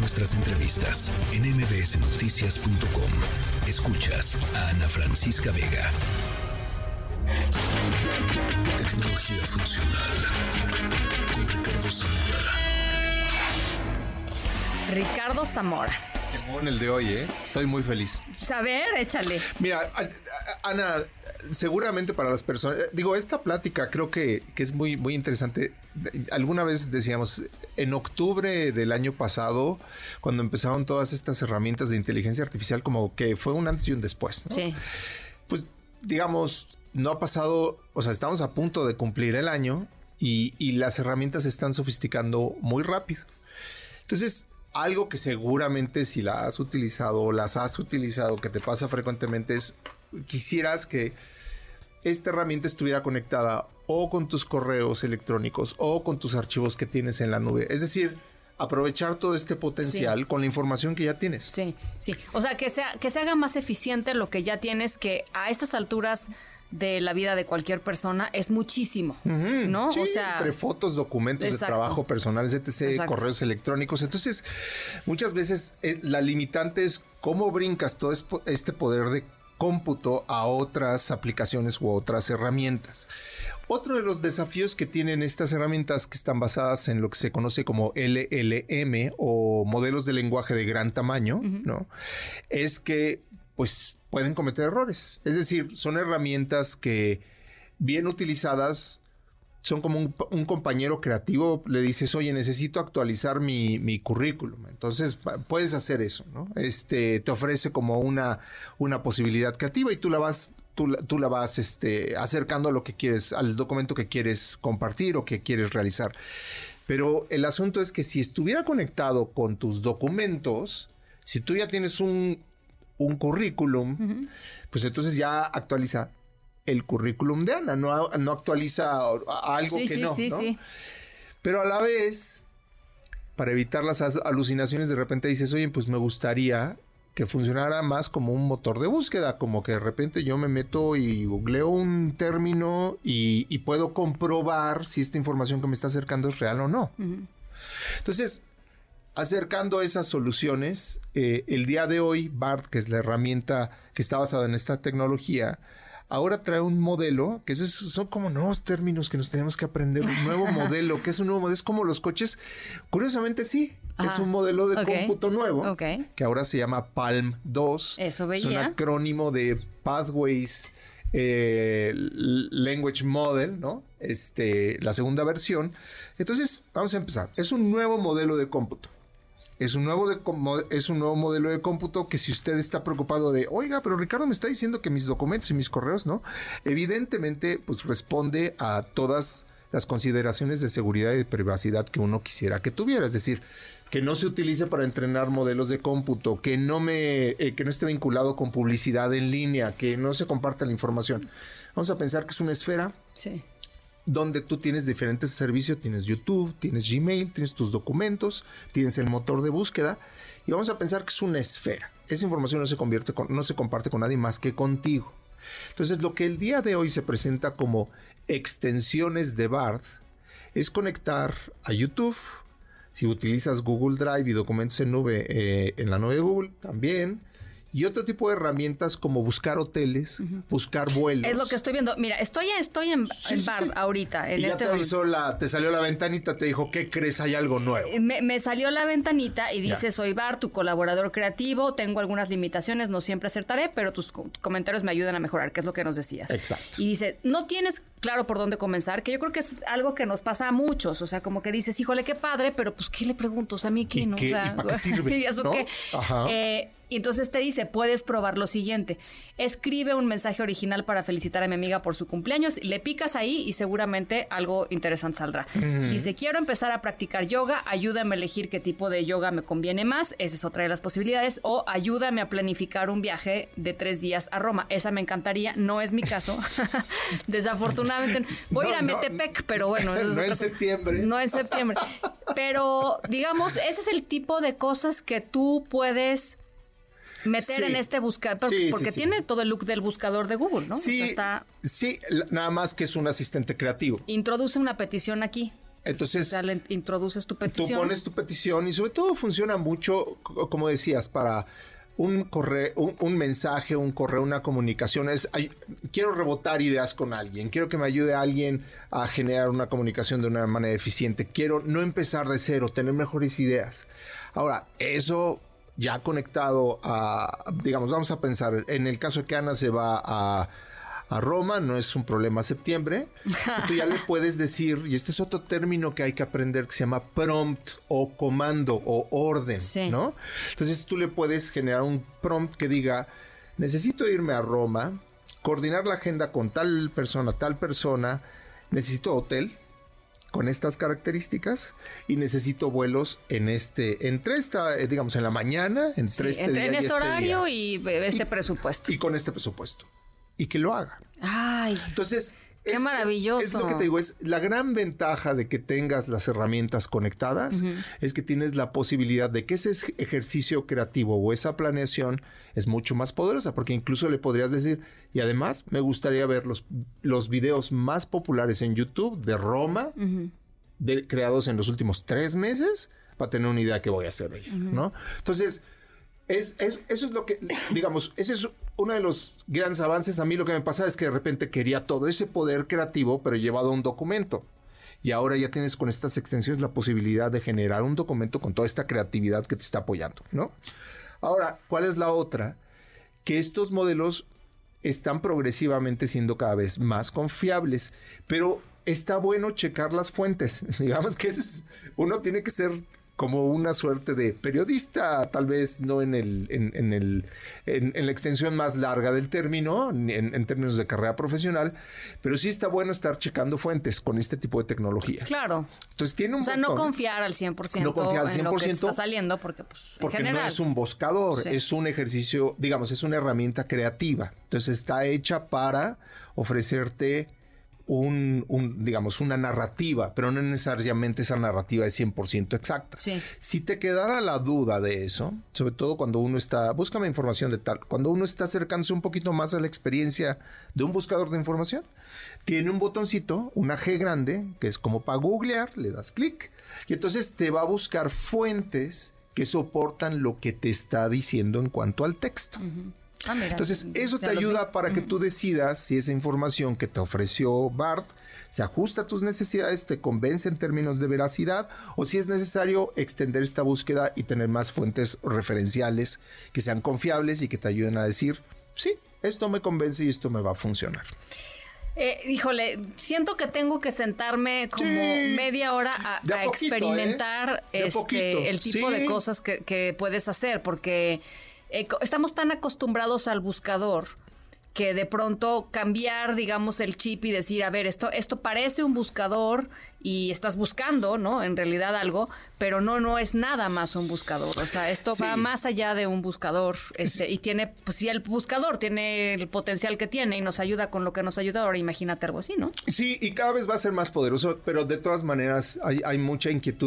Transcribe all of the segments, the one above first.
nuestras entrevistas en mbsnoticias.com. Escuchas a Ana Francisca Vega. Tecnología funcional con Ricardo Zamora. Ricardo Zamora. En el de hoy, ¿eh? Estoy muy feliz. Saber, échale. Mira, Ana, seguramente para las personas, eh, digo, esta plática creo que, que, es muy, muy interesante. Alguna vez decíamos, en octubre del año pasado, cuando empezaron todas estas herramientas de inteligencia artificial, como que fue un antes y un después. ¿no? Sí. Pues, digamos, no ha pasado, o sea, estamos a punto de cumplir el año y, y las herramientas se están sofisticando muy rápido. Entonces, algo que seguramente si la has utilizado o las has utilizado, que te pasa frecuentemente, es quisieras que esta herramienta estuviera conectada o con tus correos electrónicos o con tus archivos que tienes en la nube. Es decir, aprovechar todo este potencial Sí. con la información que ya tienes. Sí, sí. O sea, que, sea, que se haga más eficiente lo que ya tienes, que a estas alturas de la vida de cualquier persona es muchísimo, ¿no? sí, o sea, entre fotos, documentos Exacto. de trabajo personales, etc., Exacto. correos electrónicos. Entonces, muchas veces eh, la limitante es cómo brincas todo es- este poder de cómputo a otras aplicaciones u otras herramientas. Otro de los desafíos que tienen estas herramientas que están basadas en lo que se conoce como LLM o modelos de lenguaje de gran tamaño, ¿no? Es que pues pueden cometer errores. Es decir, son herramientas que bien utilizadas son como un, un compañero creativo, le dices, oye, necesito actualizar mi, mi currículum. Entonces puedes hacer eso, ¿no? Este te ofrece como una, una posibilidad creativa y tú la vas, tú, tú la vas este, acercando a lo que quieres, al documento que quieres compartir o que quieres realizar. Pero el asunto es que si estuviera conectado con tus documentos, si tú ya tienes un, un currículum, pues entonces ya actualiza el currículum de Ana, no, no actualiza algo sí, que sí, no. sí, ¿no? Pero a la vez, para evitar las as- alucinaciones, de repente dices, oye, pues me gustaría que funcionara más como un motor de búsqueda, como que de repente yo me meto y googleo un término y, y puedo comprobar si esta información que me está acercando es real o no. Entonces, acercando esas soluciones, eh, el día de hoy, BART, que es la herramienta que está basada en esta tecnología, ahora trae un modelo, que esos son como nuevos términos que nos tenemos que aprender, un nuevo modelo, que es un nuevo modelo, es como los coches. Curiosamente sí, es Ajá. un modelo de cómputo nuevo, Ok. que ahora se llama Palm 2. Eso Es un veía. acrónimo de Pathways eh, Language Model, ¿no? Este, la segunda versión. Entonces, vamos a empezar. Es un nuevo modelo de cómputo. Es un, nuevo es un nuevo modelo de cómputo que si usted está preocupado de, oiga, pero Ricardo me está diciendo que mis documentos y mis correos, ¿no? Evidentemente, pues responde a todas las consideraciones de seguridad y de privacidad que uno quisiera que tuviera. Es decir, que no se utilice para entrenar modelos de cómputo, que no me, eh, que no esté vinculado con publicidad en línea, que no se comparta la información. Vamos a pensar que es una esfera Sí. Donde tú tienes diferentes servicios, tienes YouTube, tienes Gmail, tienes tus documentos, tienes el motor de búsqueda y vamos a pensar que es una esfera. Esa información no se convierte con, no se comparte con nadie más que contigo. Entonces, lo que el día de hoy se presenta como extensiones de BART es conectar a YouTube. Si utilizas Google Drive y documentos en nube, eh, en la nube Google también. Y otro tipo de herramientas como buscar hoteles, buscar vuelos. Es lo que estoy viendo. Mira, estoy, estoy en, Sí, en Bar sí. ahorita, en y ya este te avisó la, te salió la ventanita, te dijo, ¿qué crees? Hay algo nuevo. Me, me salió la ventanita y dice, Ya. soy Bar, tu colaborador creativo, tengo algunas limitaciones, no siempre acertaré, pero tus co- comentarios me ayudan a mejorar, que es lo que nos decías. Exacto. Y dice, no tienes claro por dónde comenzar, que yo creo que es algo que nos pasa a muchos, o sea, como que dices, híjole, qué padre, pero pues, ¿qué le pregunto? O sea, a mí qué, ¿Y ¿no? qué? O sea, ¿Y para qué sirve? ¿y eso ¿No? qué? Ajá. Eh, y entonces te dice, puedes probar lo siguiente. Escribe un mensaje original para felicitar a mi amiga por su cumpleaños, le picas ahí y seguramente algo interesante saldrá. Dice, quiero empezar a practicar yoga, ayúdame a elegir qué tipo de yoga me conviene más, esa es otra de las posibilidades, o ayúdame a planificar un viaje de tres días a Roma. Esa me encantaría, no es mi caso. Desafortunadamente, voy a ir a no, Metepec, pero bueno. eso es no en cosa. septiembre. No en septiembre. Pero, digamos, ese es el tipo de cosas que tú puedes meter Sí. en este buscador. Sí, porque sí. tiene todo el look del buscador de Google, ¿no? O Sí, sea, está. sí, nada más que es un asistente creativo. Introduce una petición aquí. Entonces, o sea, le introduces tu petición. Tú pones tu petición y sobre todo funciona mucho, como decías, para un correo, un, mensaje, un correo, una comunicación. Es, quiero rebotar ideas con alguien, quiero que me ayude alguien a generar una comunicación de una manera eficiente. Quiero no empezar de cero, tener mejores ideas. Ahora, eso ya conectado a, digamos, vamos a pensar, en el caso de que Ana se va a a Roma, no es un problema septiembre. Tú ya le puedes decir, y este es otro término que hay que aprender que se llama prompt o comando o orden, ¿no? Entonces tú le puedes generar un prompt que diga, necesito irme a Roma, coordinar la agenda con tal persona, tal persona, necesito hotel, con estas características y necesito vuelos en este, entre esta, eh, digamos, en la mañana, entre este en este, horario y este presupuesto. Y con este presupuesto y que lo haga. Ay. Entonces, Qué maravilloso. Es, lo que te digo, es la gran ventaja de que tengas las herramientas conectadas, es que tienes la posibilidad de que ese ejercicio creativo o esa planeación es mucho más poderosa, porque incluso le podrías decir, y además me gustaría ver los, los videos más populares en YouTube de Roma, de, creados en los últimos tres meses, para tener una idea de qué voy a hacer hoy, ¿no? Entonces, es, eso es lo que, digamos, ese es uno de los grandes avances. A mí lo que me pasa es que de repente quería todo ese poder creativo, pero llevado a un documento. Y ahora ya tienes con estas extensiones la posibilidad de generar un documento con toda esta creatividad que te está apoyando, ¿no? Ahora, ¿cuál es la otra? Que estos modelos están progresivamente siendo cada vez más confiables, pero está bueno checar las fuentes. Digamos que es, uno tiene que ser como una suerte de periodista, tal vez no en el en, el en, la extensión más larga del término, en, términos de carrera profesional, pero sí está bueno estar checando fuentes con este tipo de tecnologías. Claro. Entonces tiene un O sea, no confiar al 100%, no confiar al 100% en lo que está saliendo porque pues porque no es un buscador, es un ejercicio, digamos, es una herramienta creativa. Entonces está hecha para ofrecerte un, digamos, una narrativa, pero no necesariamente esa narrativa es 100% exacta. Si te quedara la duda de eso, sobre todo cuando uno está, búscame información de tal, cuando uno está acercándose un poquito más a la experiencia de un buscador de información, tiene un botoncito, una G grande, que es como para googlear, le das clic, y entonces te va a buscar fuentes que soportan lo que te está diciendo en cuanto al texto. Ah, Entonces, eso te ayuda para que tú decidas si esa información que te ofreció Bart se ajusta a tus necesidades, te convence en términos de veracidad, o si es necesario extender esta búsqueda y tener más fuentes referenciales que sean confiables y que te ayuden a decir, sí, esto me convence y esto me va a funcionar. Eh, híjole, siento que tengo que sentarme como media hora a, experimentar este, el tipo de cosas que, que puedes hacer, porque eh, estamos tan acostumbrados al buscador que de pronto cambiar, digamos, el chip y decir, a ver, esto, esto parece un buscador y estás buscando, ¿no? En realidad algo, pero no, no es nada más un buscador. O sea, esto va más allá de un buscador. Este, y tiene, pues si el buscador tiene el potencial que tiene y nos ayuda con lo que nos ayuda, ahora imagínate algo así, ¿no? Sí, y cada vez va a ser más poderoso, pero de todas maneras hay, hay mucha inquietud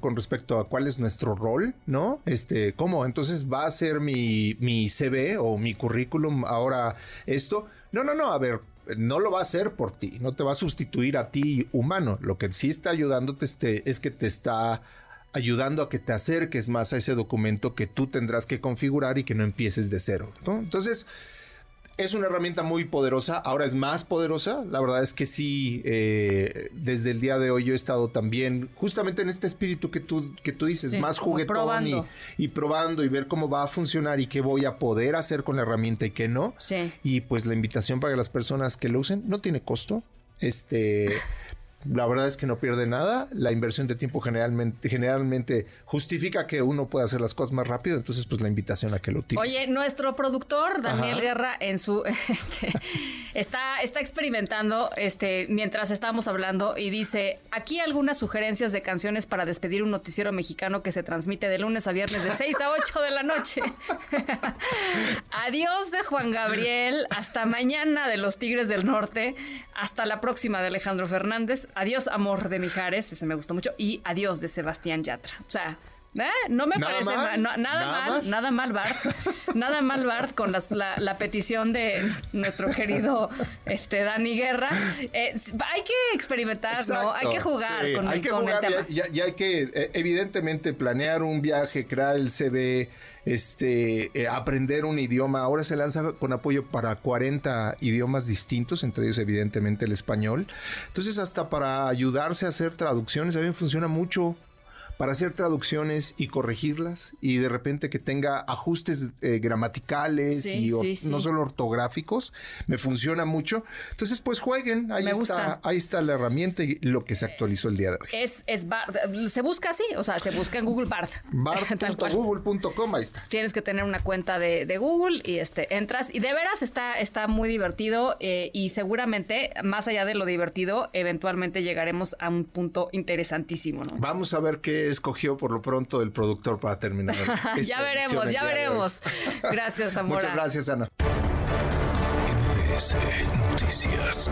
con respecto a cuál es nuestro rol, ¿no? Este, ¿cómo? Entonces va a ser mi, mi CV o mi currículum ahora esto. No, no, no, a ver, no lo va a hacer por ti, no te va a sustituir a ti humano. Lo que sí está ayudándote este, es que te está ayudando a que te acerques más a ese documento que tú tendrás que configurar y que no empieces de cero. Entonces, es una herramienta muy poderosa, ahora es más poderosa. La verdad es que sí, eh, desde el día de hoy yo he estado también justamente en este espíritu que tú, que tú dices, más juguetón Y, probando y ver cómo va a funcionar y qué voy a poder hacer con la herramienta y qué no. Y pues la invitación para las personas que lo usen no tiene costo. Este, la verdad es que no pierde nada. La inversión de tiempo generalmente, generalmente justifica que uno pueda hacer las cosas más rápido. Entonces, pues la invitación a que lo utilice. Oye, nuestro productor, Daniel Guerra, en su este, está, está experimentando este, mientras estamos hablando y dice: aquí algunas sugerencias de canciones para despedir un noticiero mexicano que se transmite de lunes a viernes de 6 a 8 de la noche. Adiós de Juan Gabriel. Hasta mañana de los Tigres del Norte. Hasta la próxima de Alejandro Fernández. Adiós, amor de Mijares, ese me gustó mucho. Y adiós de Sebastián Yatra. O sea, ¿Eh? No me ¿Nada parece mal? no- nada, ¿Nada mal, nada mal, Bart. nada mal, Bart, con las- la, la petición de nuestro querido este, Dani Guerra. Eh, hay que experimentar, ¿no? Hay que jugar sí, con, hay el, que con el jugar, tema. ya hay que eh, evidentemente planear un viaje, crear el CV, este, aprender un idioma. Ahora se lanza con apoyo para 40 idiomas distintos, entre ellos evidentemente el español. Entonces hasta para ayudarse a hacer traducciones, a mí me funciona mucho para hacer traducciones y corregirlas y de repente que tenga ajustes eh, gramaticales Sí, y or- sí, sí. no solo ortográficos, me funciona mucho. Entonces pues jueguen, ahí Me está, gusta. ahí está la herramienta y lo que se actualizó el día de hoy. Es, es Bart. Se busca así, o sea, se busca en Google cual. Bart.google.com, ahí está. Tienes que tener una cuenta de, de Google y este entras y de veras está, está muy divertido eh, y seguramente más allá de lo divertido eventualmente llegaremos a un punto interesantísimo, ¿no? Vamos a ver qué escogió por lo pronto el productor para terminar. ya veremos, ya veremos. Gracias, Zamora. Muchas gracias, Ana. MBS Noticias.